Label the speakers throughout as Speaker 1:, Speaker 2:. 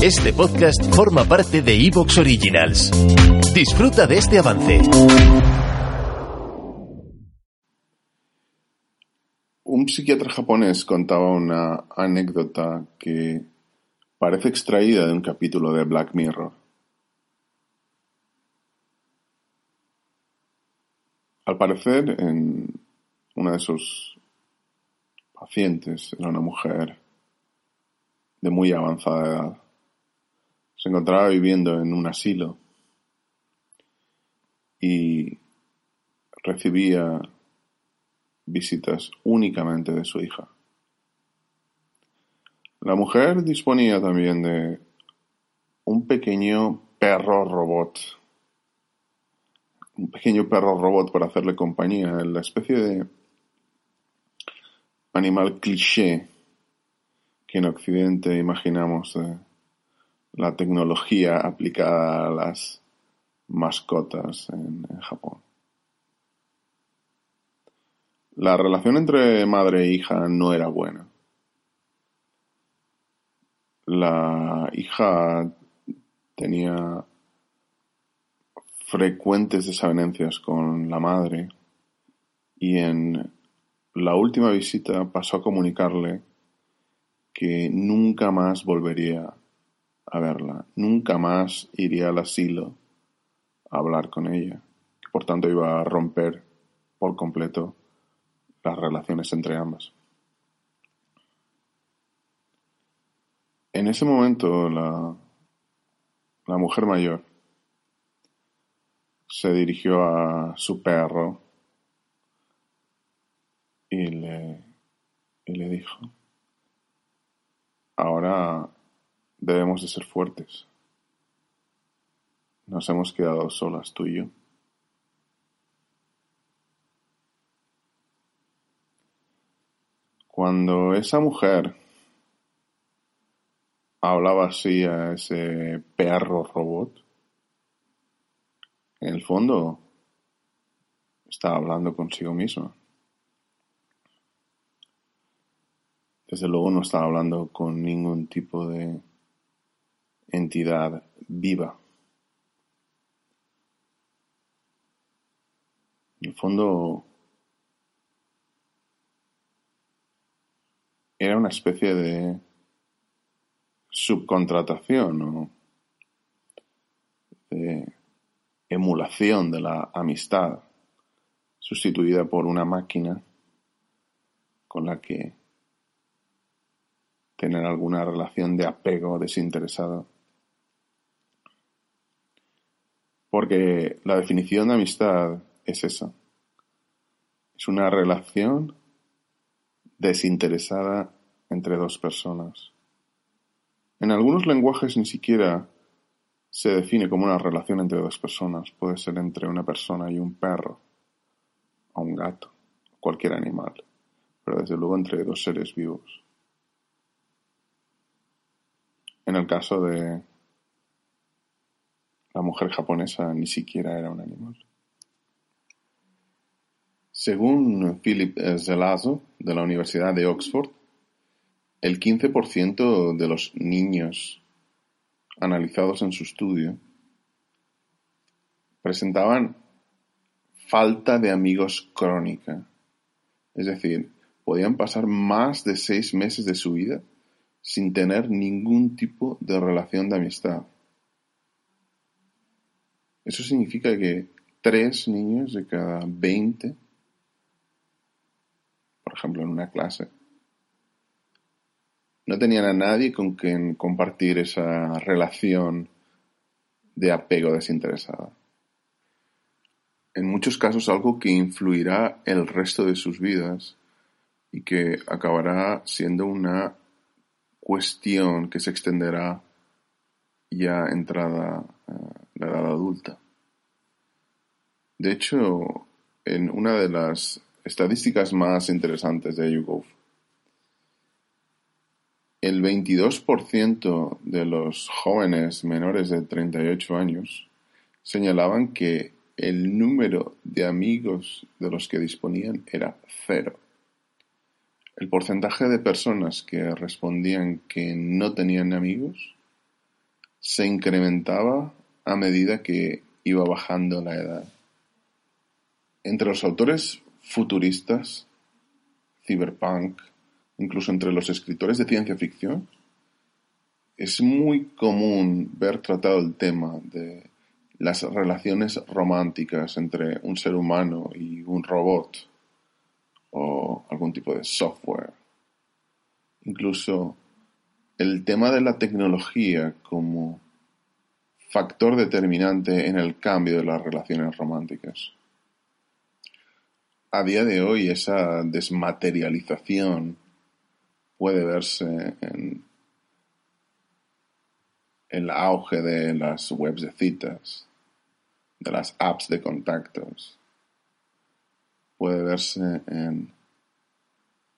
Speaker 1: Este podcast forma parte de Evox Originals. Disfruta de este avance.
Speaker 2: Un psiquiatra japonés contaba una anécdota que parece extraída de un capítulo de Black Mirror. Al parecer, en una de sus pacientes era una mujer de muy avanzada edad. Se encontraba viviendo en un asilo y recibía visitas únicamente de su hija. La mujer disponía también de un pequeño perro robot. Un pequeño perro robot para hacerle compañía, la especie de animal cliché que en Occidente imaginamos la tecnología aplicada a las mascotas en, Japón. La relación entre madre e hija no era buena. La hija tenía frecuentes desavenencias con la madre y en la última visita pasó a comunicarle que nunca más volvería a verla, nunca más iría al asilo a hablar con ella, por tanto iba a romper por completo las relaciones entre ambas. En ese momento la, la mujer mayor se dirigió a su perro y le, y le dijo, Ahora debemos de ser fuertes. Nos hemos quedado solas tú y yo. Cuando esa mujer hablaba así a ese perro robot, en el fondo estaba hablando consigo misma. Desde luego no estaba hablando con ningún tipo de entidad viva. En el fondo era una especie de subcontratación o de emulación de la amistad sustituida por una máquina con la que tener alguna relación de apego desinteresado. Porque la definición de amistad es esa. Es una relación desinteresada entre dos personas. En algunos lenguajes ni siquiera se define como una relación entre dos personas. Puede ser entre una persona y un perro, o un gato, cualquier animal, pero desde luego entre dos seres vivos. En el caso de la mujer japonesa ni siquiera era un animal. Según Philip Zelazo, de la Universidad de Oxford, el 15% de los niños analizados en su estudio presentaban falta de amigos crónica. Es decir, podían pasar más de seis meses de su vida sin tener ningún tipo de relación de amistad. Eso significa que tres niños de cada veinte, por ejemplo en una clase, no tenían a nadie con quien compartir esa relación de apego desinteresada. En muchos casos algo que influirá el resto de sus vidas y que acabará siendo una cuestión que se extenderá ya entrada eh, la edad adulta. De hecho, en una de las estadísticas más interesantes de YouGov, el 22% de los jóvenes menores de 38 años señalaban que el número de amigos de los que disponían era cero. El porcentaje de personas que respondían que no tenían amigos se incrementaba a medida que iba bajando la edad. Entre los autores futuristas, cyberpunk, incluso entre los escritores de ciencia ficción, es muy común ver tratado el tema de las relaciones románticas entre un ser humano y un robot o algún tipo de software. Incluso el tema de la tecnología como factor determinante en el cambio de las relaciones románticas. A día de hoy esa desmaterialización puede verse en el auge de las webs de citas, de las apps de contactos. Puede verse en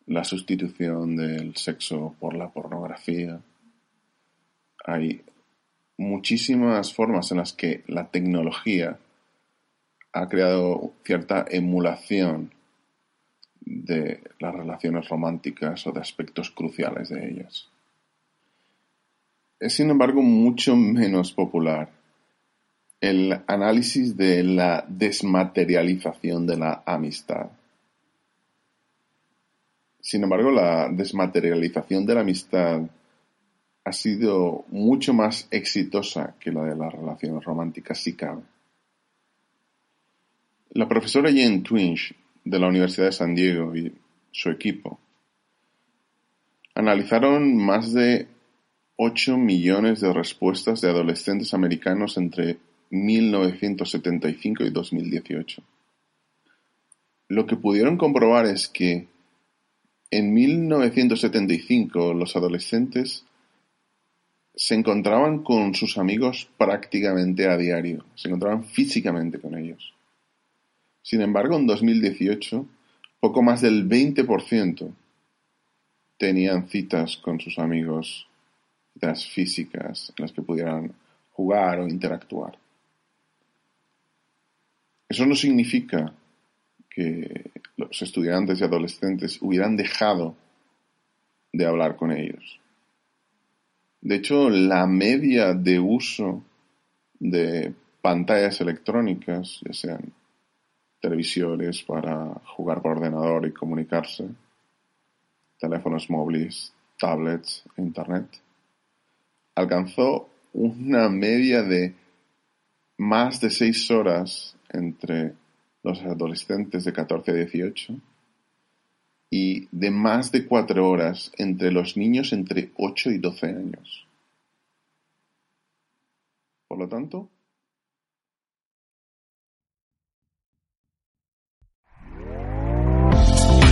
Speaker 2: la sustitución del sexo por la pornografía. Hay muchísimas formas en las que la tecnología ha creado cierta emulación de las relaciones románticas o de aspectos cruciales de ellas. Es sin embargo mucho menos popular el análisis de la desmaterialización de la amistad. Sin embargo, la desmaterialización de la amistad ha sido mucho más exitosa que la de las relaciones románticas, si cabe. La profesora Jane Twinch de la Universidad de San Diego y su equipo analizaron más de 8 millones de respuestas de adolescentes americanos entre 1975 y 2018. Lo que pudieron comprobar es que en 1975 los adolescentes se encontraban con sus amigos prácticamente a diario, se encontraban físicamente con ellos. Sin embargo, en 2018, poco más del 20% tenían citas con sus amigos, citas físicas en las que pudieran jugar o interactuar. Eso no significa que los estudiantes y adolescentes hubieran dejado de hablar con ellos. De hecho, la media de uso de pantallas electrónicas, ya sean televisores para jugar por ordenador y comunicarse, teléfonos móviles, tablets internet, alcanzó una media de más de seis horas entre los adolescentes de 14 a 18 y de más de cuatro horas entre los niños entre 8 y 12 años. Por lo tanto,